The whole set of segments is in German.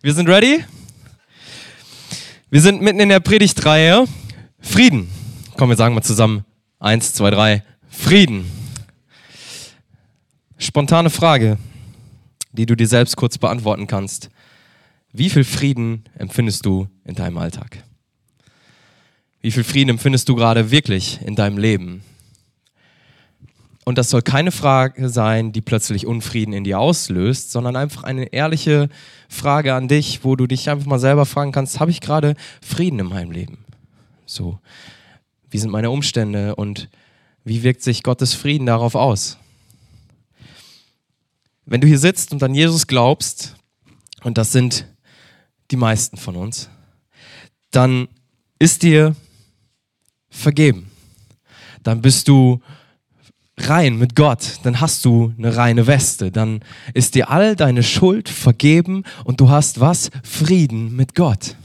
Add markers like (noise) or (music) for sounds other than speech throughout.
Wir sind ready? Wir sind mitten in der Predigtreihe Frieden. Komm, wir sagen mal zusammen. Eins, zwei, drei. Frieden. Spontane Frage, die du dir selbst kurz beantworten kannst. Wie viel Frieden empfindest du in deinem Alltag? Wie viel Frieden empfindest du gerade wirklich in deinem Leben? Und das soll keine Frage sein, die plötzlich Unfrieden in dir auslöst, sondern einfach eine ehrliche Frage an dich, wo du dich einfach mal selber fragen kannst, habe ich gerade Frieden in meinem Leben? So, wie sind meine Umstände und wie wirkt sich Gottes Frieden darauf aus? Wenn du hier sitzt und an Jesus glaubst, und das sind die meisten von uns, dann ist dir vergeben. Dann bist du rein mit Gott, dann hast du eine reine Weste, dann ist dir all deine Schuld vergeben und du hast was? Frieden mit Gott.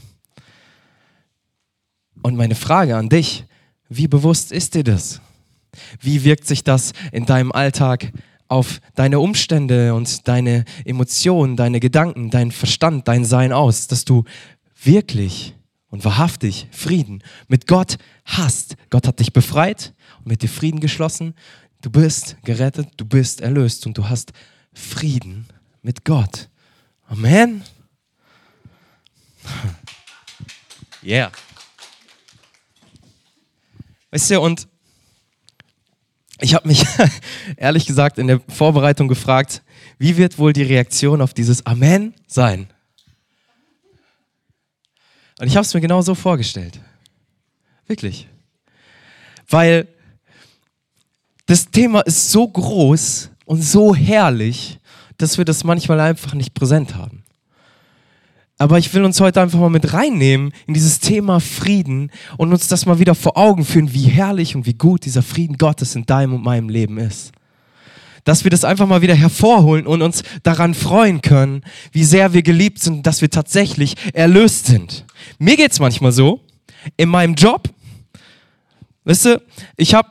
Und meine Frage an dich, wie bewusst ist dir das? Wie wirkt sich das in deinem Alltag auf deine Umstände und deine Emotionen, deine Gedanken, dein Verstand, dein Sein aus, dass du wirklich und wahrhaftig Frieden mit Gott hast. Gott hat dich befreit und mit dir Frieden geschlossen Du bist gerettet, du bist erlöst und du hast Frieden mit Gott. Amen. (laughs) Yeah. Weißt du, und ich habe mich (laughs) ehrlich gesagt in der Vorbereitung gefragt, wie wird wohl die Reaktion auf dieses Amen sein? Und ich habe es mir genau so vorgestellt. Wirklich. Weil das Thema ist so groß und so herrlich, dass wir das manchmal einfach nicht präsent haben. Aber ich will uns heute einfach mal mit reinnehmen in dieses Thema Frieden und uns das mal wieder vor Augen führen, wie herrlich und wie gut dieser Frieden Gottes in deinem und meinem Leben ist. Dass wir das einfach mal wieder hervorholen und uns daran freuen können, wie sehr wir geliebt sind, dass wir tatsächlich erlöst sind. Mir geht's manchmal so, in meinem Job, weißt du, ich habe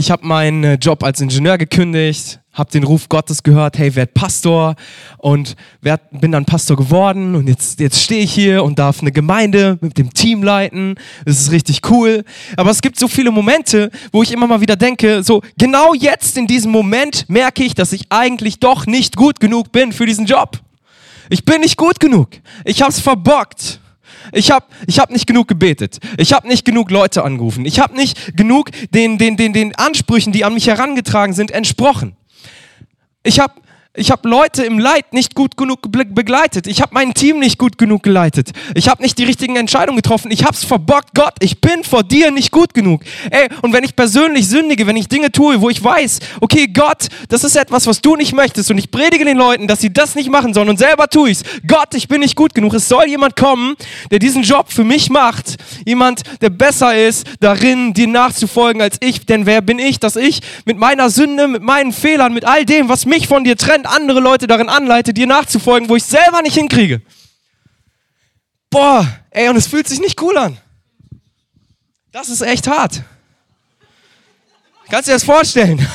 ich habe meinen äh, Job als Ingenieur gekündigt, habe den Ruf Gottes gehört, hey, werd Pastor und werd, bin dann Pastor geworden und jetzt, jetzt stehe ich hier und darf eine Gemeinde mit dem Team leiten. Das ist richtig cool. Aber es gibt so viele Momente, wo ich immer mal wieder denke, so genau jetzt in diesem Moment merke ich, dass ich eigentlich doch nicht gut genug bin für diesen Job. Ich bin nicht gut genug. Ich habe es verbockt. Ich habe ich hab nicht genug gebetet. Ich habe nicht genug Leute angerufen. Ich habe nicht genug den, den, den, den Ansprüchen, die an mich herangetragen sind, entsprochen. Ich habe ich habe Leute im Leid nicht gut genug begleitet. Ich habe mein Team nicht gut genug geleitet. Ich habe nicht die richtigen Entscheidungen getroffen. Ich habe es verbockt. Gott, ich bin vor dir nicht gut genug. Ey, und wenn ich persönlich sündige, wenn ich Dinge tue, wo ich weiß, okay, Gott, das ist etwas, was du nicht möchtest und ich predige den Leuten, dass sie das nicht machen sollen und selber tue ich's. Gott, ich bin nicht gut genug. Es soll jemand kommen, der diesen Job für mich macht. Jemand, der besser ist, darin dir nachzufolgen als ich. Denn wer bin ich, dass ich mit meiner Sünde, mit meinen Fehlern, mit all dem, was mich von dir trennt, andere Leute darin anleite, dir nachzufolgen, wo ich selber nicht hinkriege. Boah, ey, und es fühlt sich nicht cool an. Das ist echt hart. Kannst du dir das vorstellen?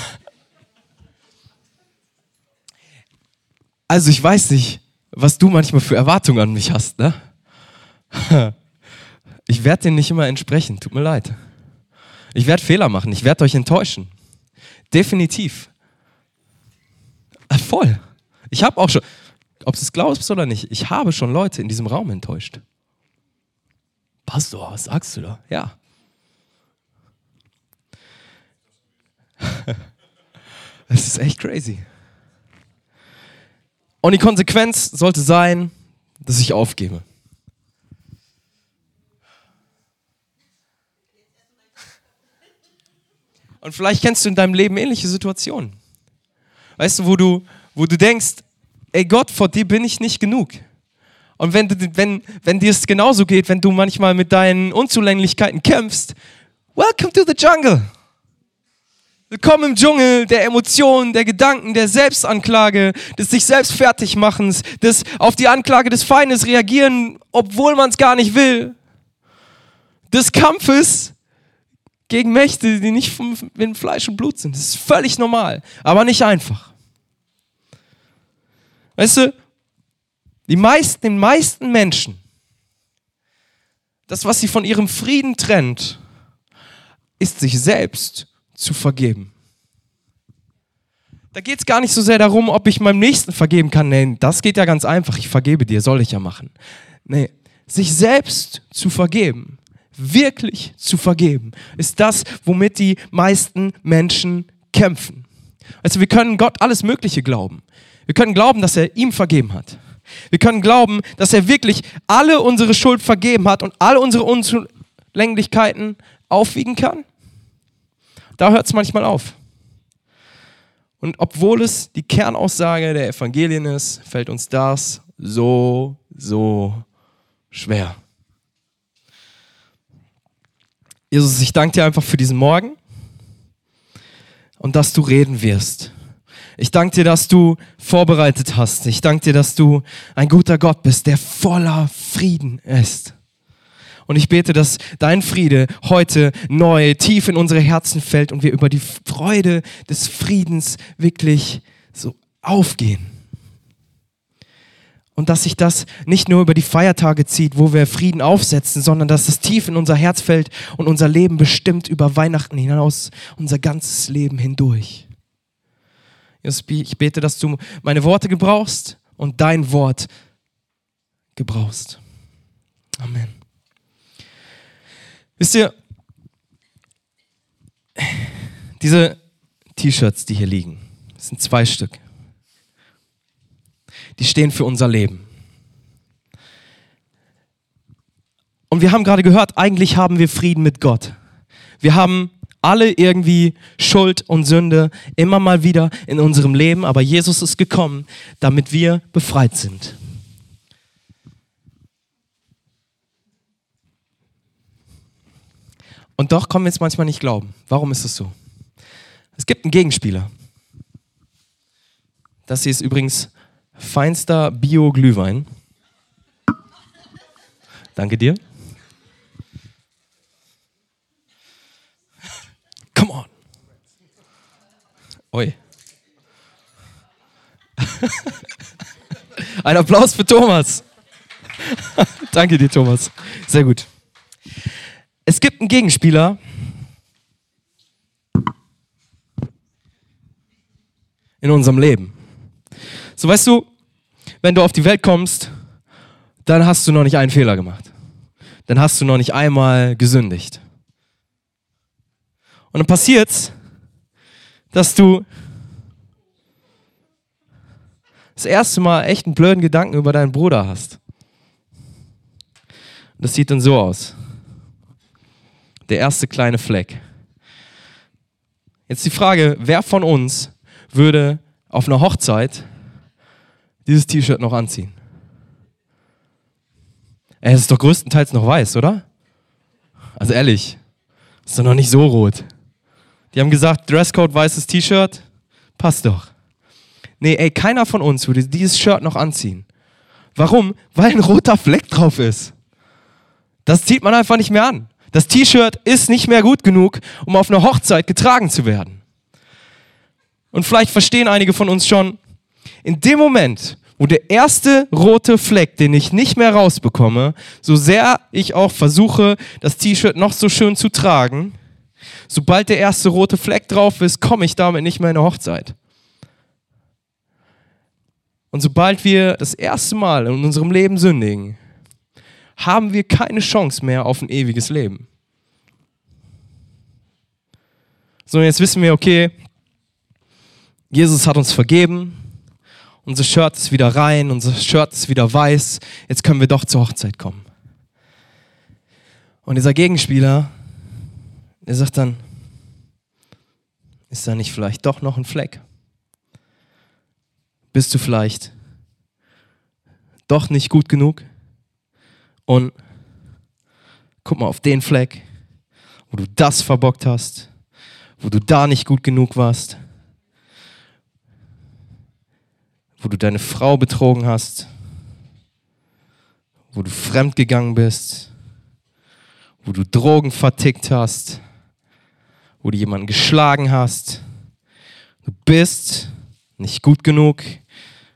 Also ich weiß nicht, was du manchmal für Erwartungen an mich hast, ne? Ich werde denen nicht immer entsprechen, tut mir leid. Ich werde Fehler machen, ich werde euch enttäuschen. Definitiv. Voll. Ich habe auch schon, ob du es glaubst oder nicht, ich habe schon Leute in diesem Raum enttäuscht. Pastor, was sagst du da? Ja. (laughs) Es ist echt crazy. Und die Konsequenz sollte sein, dass ich aufgebe. Und vielleicht kennst du in deinem Leben ähnliche Situationen. Weißt du, wo du, wo du denkst, ey Gott, vor dir bin ich nicht genug. Und wenn, wenn, wenn dir es genauso geht, wenn du manchmal mit deinen Unzulänglichkeiten kämpfst, welcome to the jungle. Willkommen im Dschungel der Emotionen, der Gedanken, der Selbstanklage, des sich selbst fertigmachens, des auf die Anklage des Feindes reagieren, obwohl man es gar nicht will. Des Kampfes gegen Mächte, die nicht in Fleisch und Blut sind. Das ist völlig normal, aber nicht einfach. Weißt du, Die meisten, den meisten Menschen, das, was sie von ihrem Frieden trennt, ist sich selbst zu vergeben. Da geht es gar nicht so sehr darum, ob ich meinem Nächsten vergeben kann. Nee, das geht ja ganz einfach. Ich vergebe dir, soll ich ja machen. Nee, sich selbst zu vergeben, wirklich zu vergeben, ist das, womit die meisten Menschen kämpfen. Also wir können Gott alles Mögliche glauben. Wir können glauben, dass er ihm vergeben hat. Wir können glauben, dass er wirklich alle unsere Schuld vergeben hat und alle unsere Unzulänglichkeiten aufwiegen kann. Da hört es manchmal auf. Und obwohl es die Kernaussage der Evangelien ist, fällt uns das so, so schwer. Jesus, ich danke dir einfach für diesen Morgen und dass du reden wirst. Ich danke dir, dass du vorbereitet hast. Ich danke dir, dass du ein guter Gott bist, der voller Frieden ist. Und ich bete, dass dein Friede heute neu tief in unsere Herzen fällt und wir über die Freude des Friedens wirklich so aufgehen. Und dass sich das nicht nur über die Feiertage zieht, wo wir Frieden aufsetzen, sondern dass es tief in unser Herz fällt und unser Leben bestimmt über Weihnachten hinaus, unser ganzes Leben hindurch. Ich bete, dass du meine Worte gebrauchst und dein Wort gebrauchst. Amen. Wisst ihr, diese T-Shirts, die hier liegen, sind zwei Stück. Die stehen für unser Leben. Und wir haben gerade gehört, eigentlich haben wir Frieden mit Gott. Wir haben alle irgendwie Schuld und Sünde immer mal wieder in unserem Leben, aber Jesus ist gekommen, damit wir befreit sind. Und doch kommen wir es manchmal nicht glauben. Warum ist es so? Es gibt einen Gegenspieler. Das hier ist übrigens feinster Bio-Glühwein. Danke dir. Come on. Oi. (laughs) Ein Applaus für Thomas. (laughs) Danke dir, Thomas. Sehr gut. Es gibt einen Gegenspieler. In unserem Leben. So weißt du, wenn du auf die Welt kommst, dann hast du noch nicht einen Fehler gemacht. Dann hast du noch nicht einmal gesündigt. Und dann passiert's, dass du das erste Mal echt einen blöden Gedanken über deinen Bruder hast. Das sieht dann so aus. Der erste kleine Fleck. Jetzt die Frage, wer von uns würde auf einer Hochzeit dieses T-Shirt noch anziehen? Es ist doch größtenteils noch weiß, oder? Also ehrlich, ist doch noch nicht so rot. Die haben gesagt, Dresscode weißes T-Shirt, passt doch. Nee, ey, keiner von uns würde dieses Shirt noch anziehen. Warum? Weil ein roter Fleck drauf ist. Das zieht man einfach nicht mehr an. Das T-Shirt ist nicht mehr gut genug, um auf einer Hochzeit getragen zu werden. Und vielleicht verstehen einige von uns schon, in dem Moment, wo der erste rote Fleck, den ich nicht mehr rausbekomme, so sehr ich auch versuche, das T-Shirt noch so schön zu tragen, Sobald der erste rote Fleck drauf ist, komme ich damit nicht mehr in eine Hochzeit. Und sobald wir das erste Mal in unserem Leben sündigen, haben wir keine Chance mehr auf ein ewiges Leben. So, jetzt wissen wir, okay, Jesus hat uns vergeben, unser Shirt ist wieder rein, unser Shirt ist wieder weiß, jetzt können wir doch zur Hochzeit kommen. Und dieser Gegenspieler er sagt dann, ist da nicht vielleicht doch noch ein Fleck? Bist du vielleicht doch nicht gut genug? Und guck mal auf den Fleck, wo du das verbockt hast, wo du da nicht gut genug warst, wo du deine Frau betrogen hast, wo du fremd gegangen bist, wo du Drogen vertickt hast, wo du jemanden geschlagen hast. Du bist nicht gut genug,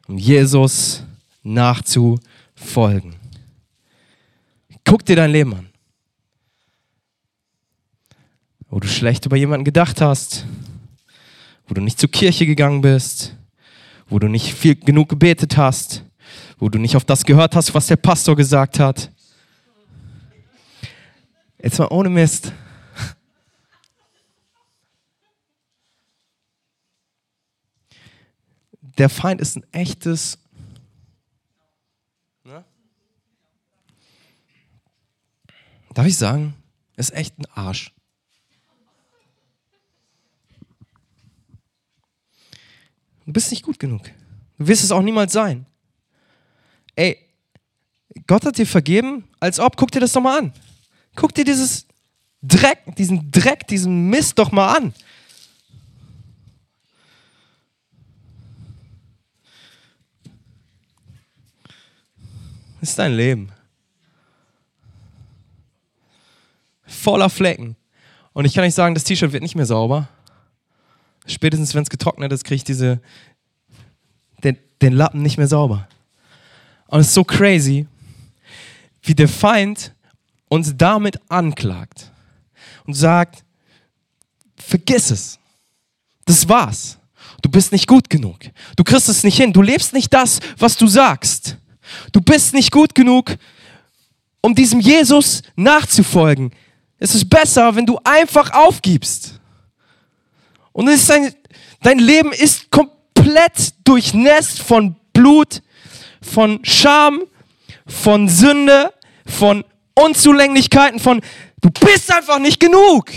um Jesus nachzufolgen. Guck dir dein Leben an. Wo du schlecht über jemanden gedacht hast, wo du nicht zur Kirche gegangen bist, wo du nicht viel genug gebetet hast, wo du nicht auf das gehört hast, was der Pastor gesagt hat. Jetzt mal ohne Mist. Der Feind ist ein echtes. Ne? Darf ich sagen, ist echt ein Arsch. Du bist nicht gut genug. Du wirst es auch niemals sein. Ey, Gott hat dir vergeben, als ob, guck dir das doch mal an. Guck dir dieses Dreck, diesen Dreck, diesen Mist doch mal an. Das ist dein Leben. Voller Flecken. Und ich kann euch sagen, das T-Shirt wird nicht mehr sauber. Spätestens, wenn es getrocknet ist, kriege ich diese, den, den Lappen nicht mehr sauber. Und es ist so crazy, wie der Feind uns damit anklagt und sagt, vergiss es. Das war's. Du bist nicht gut genug. Du kriegst es nicht hin. Du lebst nicht das, was du sagst. Du bist nicht gut genug, um diesem Jesus nachzufolgen. Es ist besser, wenn du einfach aufgibst. Und ist dein, dein Leben ist komplett durchnässt von Blut, von Scham, von Sünde, von Unzulänglichkeiten, von du bist einfach nicht genug.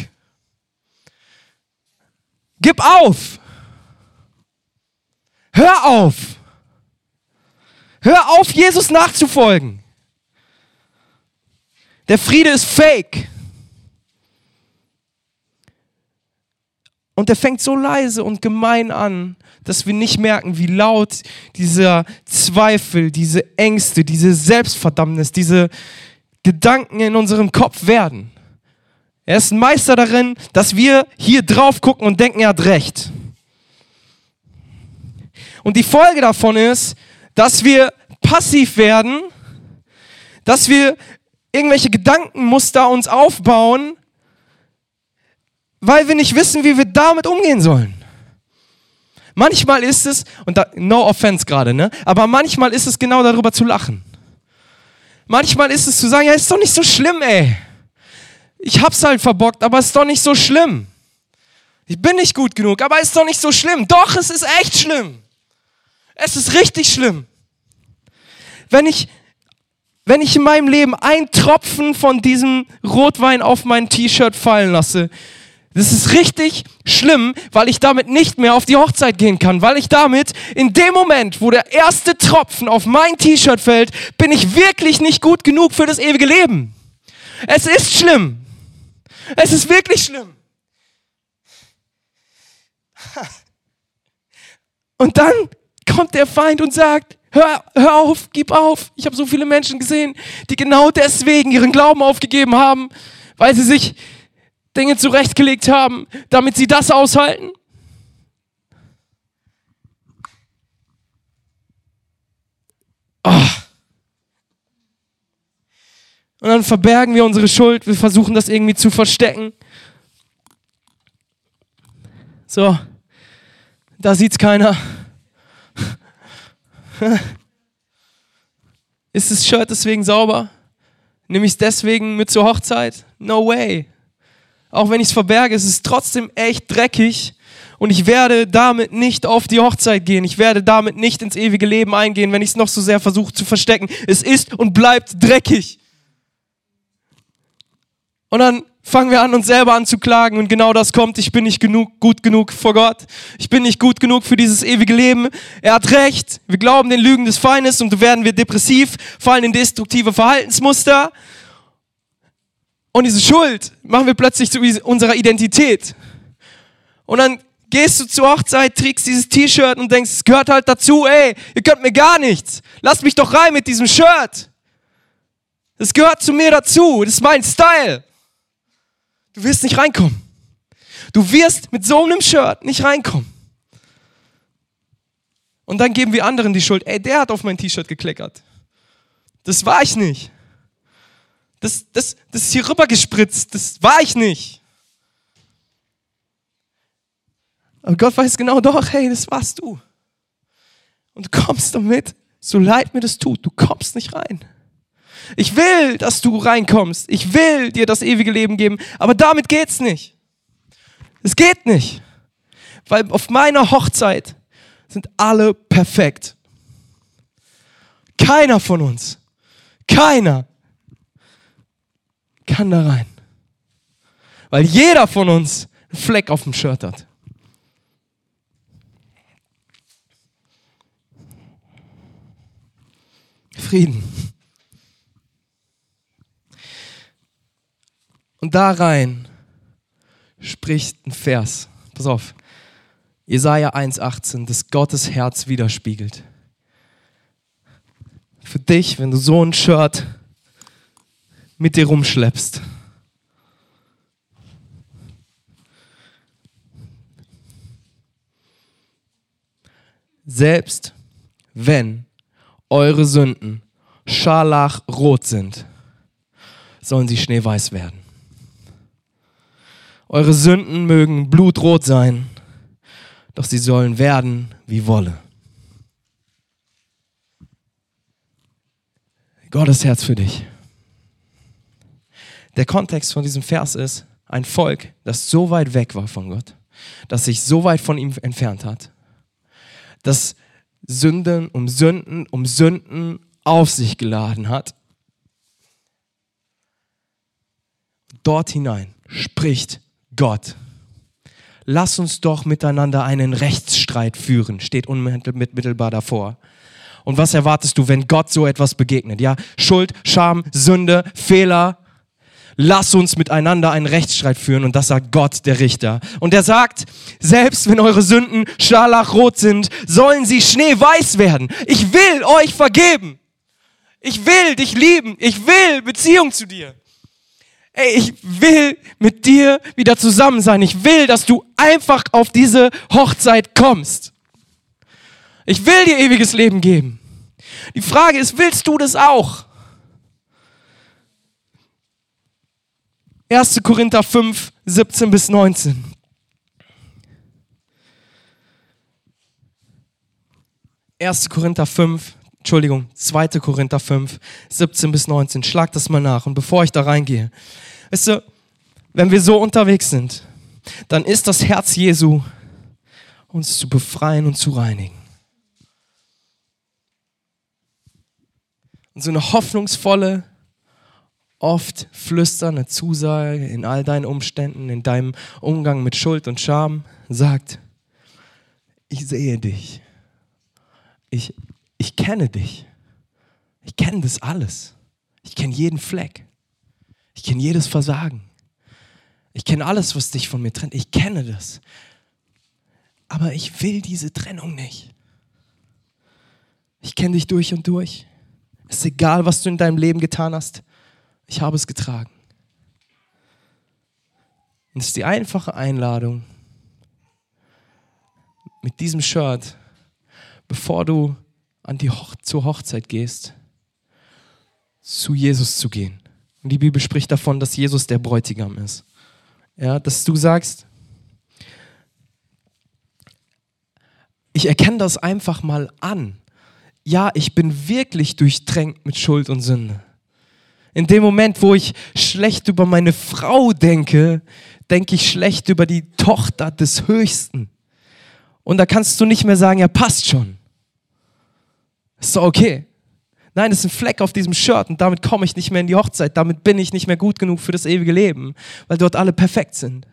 Gib auf. Hör auf. Hör auf, Jesus nachzufolgen. Der Friede ist fake. Und er fängt so leise und gemein an, dass wir nicht merken, wie laut dieser Zweifel, diese Ängste, diese Selbstverdammnis, diese Gedanken in unserem Kopf werden. Er ist ein Meister darin, dass wir hier drauf gucken und denken, er hat recht. Und die Folge davon ist, dass wir passiv werden, dass wir irgendwelche Gedankenmuster uns aufbauen, weil wir nicht wissen, wie wir damit umgehen sollen. Manchmal ist es, und da, no offense gerade, ne? Aber manchmal ist es genau darüber zu lachen. Manchmal ist es zu sagen, ja, ist doch nicht so schlimm, ey. Ich hab's halt verbockt, aber ist doch nicht so schlimm. Ich bin nicht gut genug, aber ist doch nicht so schlimm. Doch, es ist echt schlimm. Es ist richtig schlimm. Wenn ich, wenn ich in meinem Leben ein Tropfen von diesem Rotwein auf mein T-Shirt fallen lasse, das ist richtig schlimm, weil ich damit nicht mehr auf die Hochzeit gehen kann, weil ich damit in dem Moment, wo der erste Tropfen auf mein T-Shirt fällt, bin ich wirklich nicht gut genug für das ewige Leben. Es ist schlimm. Es ist wirklich schlimm. Und dann kommt der Feind und sagt, hör, hör auf, gib auf. Ich habe so viele Menschen gesehen, die genau deswegen ihren Glauben aufgegeben haben, weil sie sich Dinge zurechtgelegt haben, damit sie das aushalten? Oh. Und dann verbergen wir unsere Schuld, wir versuchen das irgendwie zu verstecken. So, da sieht's keiner. Ist das Shirt deswegen sauber? Nehme ich es deswegen mit zur Hochzeit? No way auch wenn ich es verberge, es ist trotzdem echt dreckig und ich werde damit nicht auf die Hochzeit gehen. Ich werde damit nicht ins ewige Leben eingehen, wenn ich es noch so sehr versuche zu verstecken. Es ist und bleibt dreckig. Und dann fangen wir an, uns selber anzuklagen und genau das kommt. Ich bin nicht genug, gut genug vor Gott. Ich bin nicht gut genug für dieses ewige Leben. Er hat recht. Wir glauben den Lügen des Feindes und werden wir depressiv, fallen in destruktive Verhaltensmuster und diese Schuld machen wir plötzlich zu unserer Identität. Und dann gehst du zur Hochzeit, trägst dieses T-Shirt und denkst, es gehört halt dazu, ey, ihr könnt mir gar nichts. Lasst mich doch rein mit diesem Shirt. Das gehört zu mir dazu. Das ist mein Style. Du wirst nicht reinkommen. Du wirst mit so einem Shirt nicht reinkommen. Und dann geben wir anderen die Schuld. Ey, der hat auf mein T-Shirt gekleckert. Das war ich nicht. Das, das, das ist hier rüber gespritzt. Das war ich nicht. Aber Gott weiß genau doch, hey, das warst du. Und du kommst damit, so leid mir das tut, du kommst nicht rein. Ich will, dass du reinkommst. Ich will dir das ewige Leben geben, aber damit geht's nicht. Es geht nicht. Weil auf meiner Hochzeit sind alle perfekt. Keiner von uns, keiner kann da rein. Weil jeder von uns einen Fleck auf dem Shirt hat. Frieden. Und da rein spricht ein Vers. Pass auf. Jesaja 1,18, das Gottes Herz widerspiegelt. Für dich, wenn du so ein Shirt mit dir rumschleppst. Selbst wenn eure Sünden scharlachrot sind, sollen sie schneeweiß werden. Eure Sünden mögen blutrot sein, doch sie sollen werden wie Wolle. Gottes Herz für dich. Der Kontext von diesem Vers ist ein Volk, das so weit weg war von Gott, das sich so weit von ihm entfernt hat, dass Sünden um Sünden um Sünden auf sich geladen hat. Dort hinein spricht Gott. Lass uns doch miteinander einen Rechtsstreit führen, steht unmittelbar davor. Und was erwartest du, wenn Gott so etwas begegnet? Ja, Schuld, Scham, Sünde, Fehler, lass uns miteinander einen Rechtsstreit führen und das sagt Gott, der Richter. Und er sagt, selbst wenn eure Sünden scharlachrot sind, sollen sie schneeweiß werden. Ich will euch vergeben. Ich will dich lieben. Ich will Beziehung zu dir. Ey, ich will mit dir wieder zusammen sein. Ich will, dass du einfach auf diese Hochzeit kommst. Ich will dir ewiges Leben geben. Die Frage ist, willst du das auch? 1. Korinther 5, 17 bis 19. Erste Korinther 5, Entschuldigung, 2. Korinther 5, 17 bis 19. Schlag das mal nach. Und bevor ich da reingehe, weißt du, wenn wir so unterwegs sind, dann ist das Herz Jesu, uns zu befreien und zu reinigen. Und so eine hoffnungsvolle, oft flüsternde Zusage in all deinen Umständen, in deinem Umgang mit Schuld und Scham sagt, ich sehe dich. Ich, ich kenne dich. Ich kenne das alles. Ich kenne jeden Fleck. Ich kenne jedes Versagen. Ich kenne alles, was dich von mir trennt. Ich kenne das. Aber ich will diese Trennung nicht. Ich kenne dich durch und durch. Es ist egal, was du in deinem Leben getan hast. Ich habe es getragen. Und es ist die einfache Einladung, mit diesem Shirt, bevor du an die Hoch zur Hochzeit gehst, zu Jesus zu gehen. Und die Bibel spricht davon, dass Jesus der Bräutigam ist. Ja, dass du sagst, ich erkenne das einfach mal an. Ja, ich bin wirklich durchtränkt mit Schuld und Sünde. In dem Moment, wo ich schlecht über meine Frau denke, denke ich schlecht über die Tochter des Höchsten. Und da kannst du nicht mehr sagen, ja, passt schon. Ist doch okay. Nein, es ist ein Fleck auf diesem Shirt und damit komme ich nicht mehr in die Hochzeit. Damit bin ich nicht mehr gut genug für das ewige Leben, weil dort alle perfekt sind.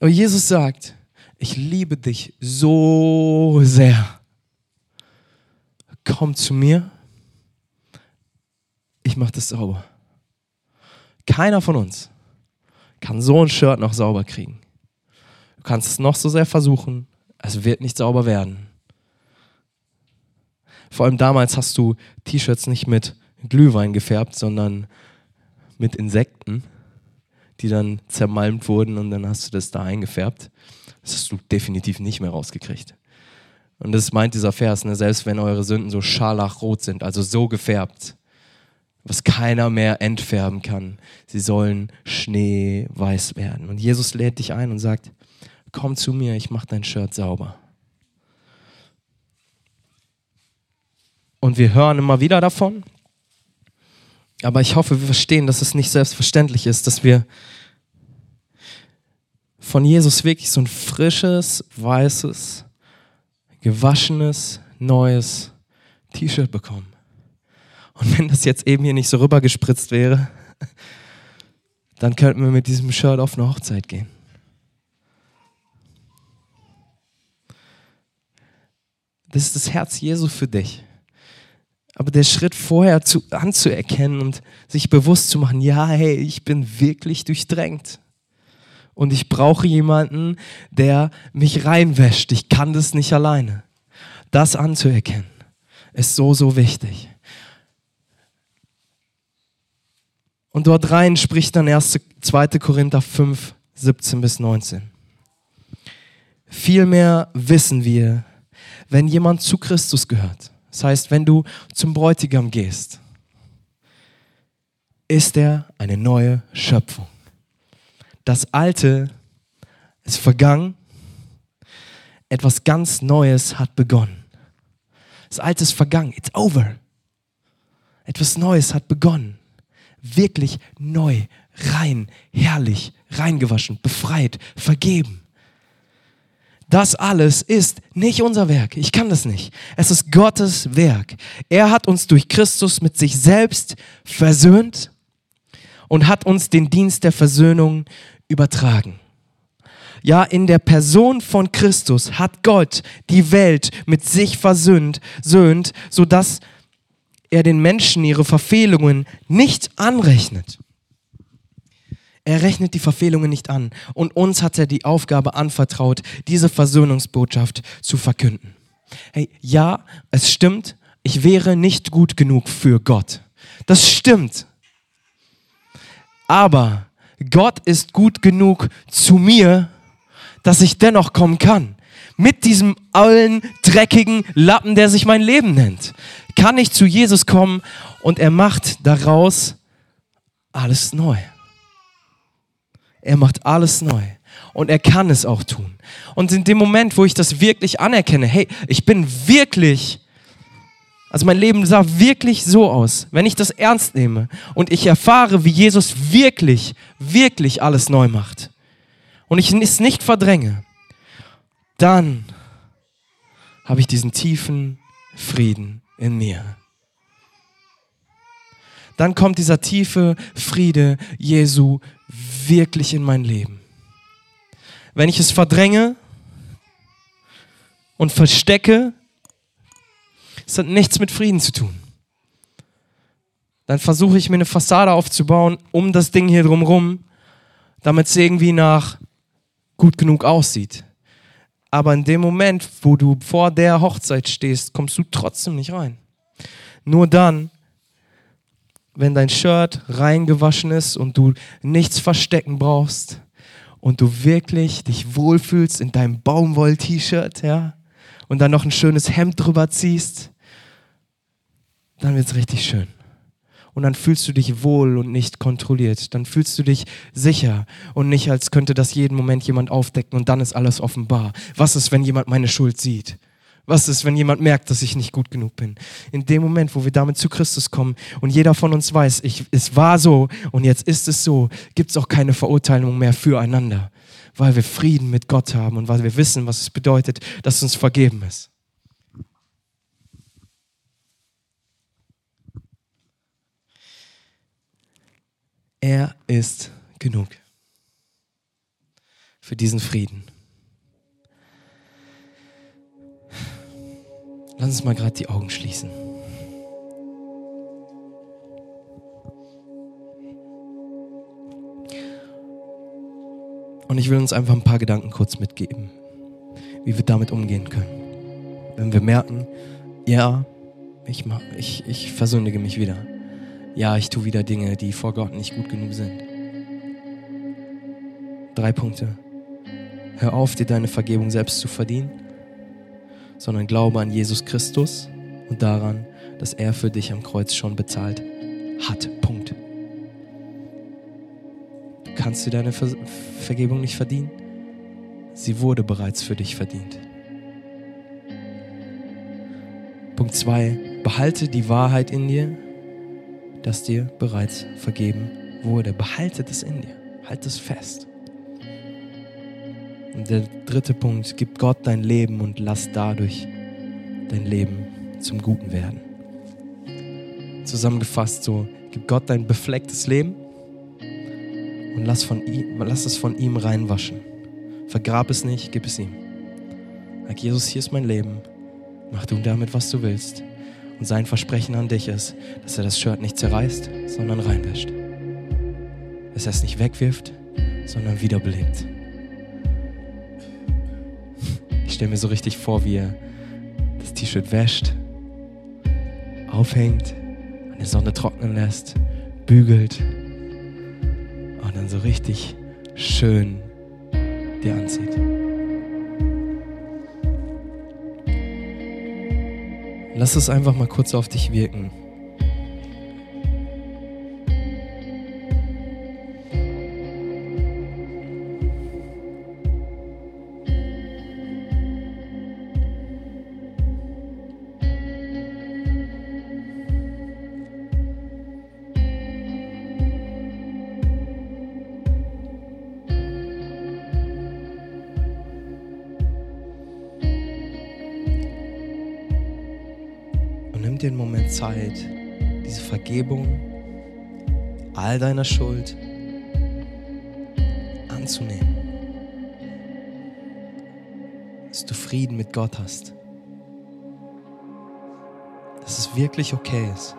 Aber Jesus sagt, ich liebe dich so sehr. Komm zu mir ich mache das sauber. Keiner von uns kann so ein Shirt noch sauber kriegen. Du kannst es noch so sehr versuchen, es wird nicht sauber werden. Vor allem damals hast du T-Shirts nicht mit Glühwein gefärbt, sondern mit Insekten, die dann zermalmt wurden und dann hast du das da eingefärbt. Das hast du definitiv nicht mehr rausgekriegt. Und das meint dieser Vers, ne? selbst wenn eure Sünden so scharlachrot sind, also so gefärbt, was keiner mehr entfärben kann, sie sollen schneeweiß werden. Und Jesus lädt dich ein und sagt, komm zu mir, ich mach dein Shirt sauber. Und wir hören immer wieder davon, aber ich hoffe, wir verstehen, dass es nicht selbstverständlich ist, dass wir von Jesus wirklich so ein frisches, weißes, gewaschenes, neues T-Shirt bekommen. Und wenn das jetzt eben hier nicht so rübergespritzt wäre, dann könnten wir mit diesem Shirt auf eine Hochzeit gehen. Das ist das Herz Jesu für dich. Aber der Schritt vorher zu, anzuerkennen und sich bewusst zu machen, ja, hey, ich bin wirklich durchdrängt. Und ich brauche jemanden, der mich reinwäscht. Ich kann das nicht alleine. Das anzuerkennen ist so, so wichtig. Und dort rein spricht dann 1. 2. Korinther 5, 17 bis 19. Vielmehr wissen wir, wenn jemand zu Christus gehört, das heißt, wenn du zum Bräutigam gehst, ist er eine neue Schöpfung. Das Alte ist vergangen, etwas ganz Neues hat begonnen. Das Alte ist vergangen, it's over. Etwas Neues hat begonnen. Wirklich neu, rein, herrlich, reingewaschen, befreit, vergeben. Das alles ist nicht unser Werk. Ich kann das nicht. Es ist Gottes Werk. Er hat uns durch Christus mit sich selbst versöhnt und hat uns den Dienst der Versöhnung übertragen. Ja, in der Person von Christus hat Gott die Welt mit sich versöhnt, söhnt, sodass er den Menschen ihre Verfehlungen nicht anrechnet. Er rechnet die Verfehlungen nicht an. Und uns hat er die Aufgabe anvertraut, diese Versöhnungsbotschaft zu verkünden. Hey, ja, es stimmt, ich wäre nicht gut genug für Gott. Das stimmt. Aber Gott ist gut genug zu mir, dass ich dennoch kommen kann. Mit diesem allen dreckigen Lappen, der sich mein Leben nennt, kann ich zu Jesus kommen und er macht daraus alles neu. Er macht alles neu. Und er kann es auch tun. Und in dem Moment, wo ich das wirklich anerkenne, hey, ich bin wirklich, also mein Leben sah wirklich so aus, wenn ich das ernst nehme und ich erfahre, wie Jesus wirklich, wirklich alles neu macht und ich es nicht verdränge, dann habe ich diesen tiefen Frieden in mir. Dann kommt dieser tiefe Friede Jesu wirklich in mein Leben. Wenn ich es verdränge und verstecke, es hat nichts mit Frieden zu tun. Dann versuche ich mir eine Fassade aufzubauen um das Ding hier drumherum, damit es irgendwie nach gut genug aussieht. Aber in dem Moment, wo du vor der Hochzeit stehst, kommst du trotzdem nicht rein. Nur dann, wenn dein Shirt reingewaschen ist und du nichts verstecken brauchst und du wirklich dich wohlfühlst in deinem Baumwoll-T-Shirt, ja, und dann noch ein schönes Hemd drüber ziehst, dann wird es richtig schön. Und dann fühlst du dich wohl und nicht kontrolliert. Dann fühlst du dich sicher und nicht, als könnte das jeden Moment jemand aufdecken und dann ist alles offenbar. Was ist, wenn jemand meine Schuld sieht? Was ist, wenn jemand merkt, dass ich nicht gut genug bin? In dem Moment, wo wir damit zu Christus kommen und jeder von uns weiß, ich, es war so und jetzt ist es so, gibt es auch keine Verurteilung mehr füreinander, weil wir Frieden mit Gott haben und weil wir wissen, was es bedeutet, dass uns vergeben ist. Er ist genug für diesen Frieden. Lass uns mal gerade die Augen schließen. Und ich will uns einfach ein paar Gedanken kurz mitgeben, wie wir damit umgehen können. Wenn wir merken, ja, ich, ich, ich versündige mich wieder. Ja, ich tue wieder Dinge, die vor Gott nicht gut genug sind. Drei Punkte. Hör auf, dir deine Vergebung selbst zu verdienen sondern glaube an Jesus Christus und daran, dass er für dich am Kreuz schon bezahlt hat. Punkt. Du kannst dir deine Ver Vergebung nicht verdienen. Sie wurde bereits für dich verdient. Punkt 2. Behalte die Wahrheit in dir, dass dir bereits vergeben wurde. Behalte das in dir. Halt es fest. Und der dritte Punkt, gib Gott dein Leben und lass dadurch dein Leben zum Guten werden. Zusammengefasst so, gib Gott dein beflecktes Leben und lass, von ihm, lass es von ihm reinwaschen. Vergrab es nicht, gib es ihm. Sag, Jesus, hier ist mein Leben. Mach du damit, was du willst. Und sein Versprechen an dich ist, dass er das Shirt nicht zerreißt, sondern reinwäscht. Dass er es nicht wegwirft, sondern wiederbelebt. Ich stelle mir so richtig vor, wie er das T-Shirt wäscht, aufhängt, an der Sonne trocknen lässt, bügelt und dann so richtig schön dir anzieht. Lass es einfach mal kurz auf dich wirken. Dir einen Moment Zeit, diese Vergebung all deiner Schuld anzunehmen. Dass du Frieden mit Gott hast. Dass es wirklich okay ist.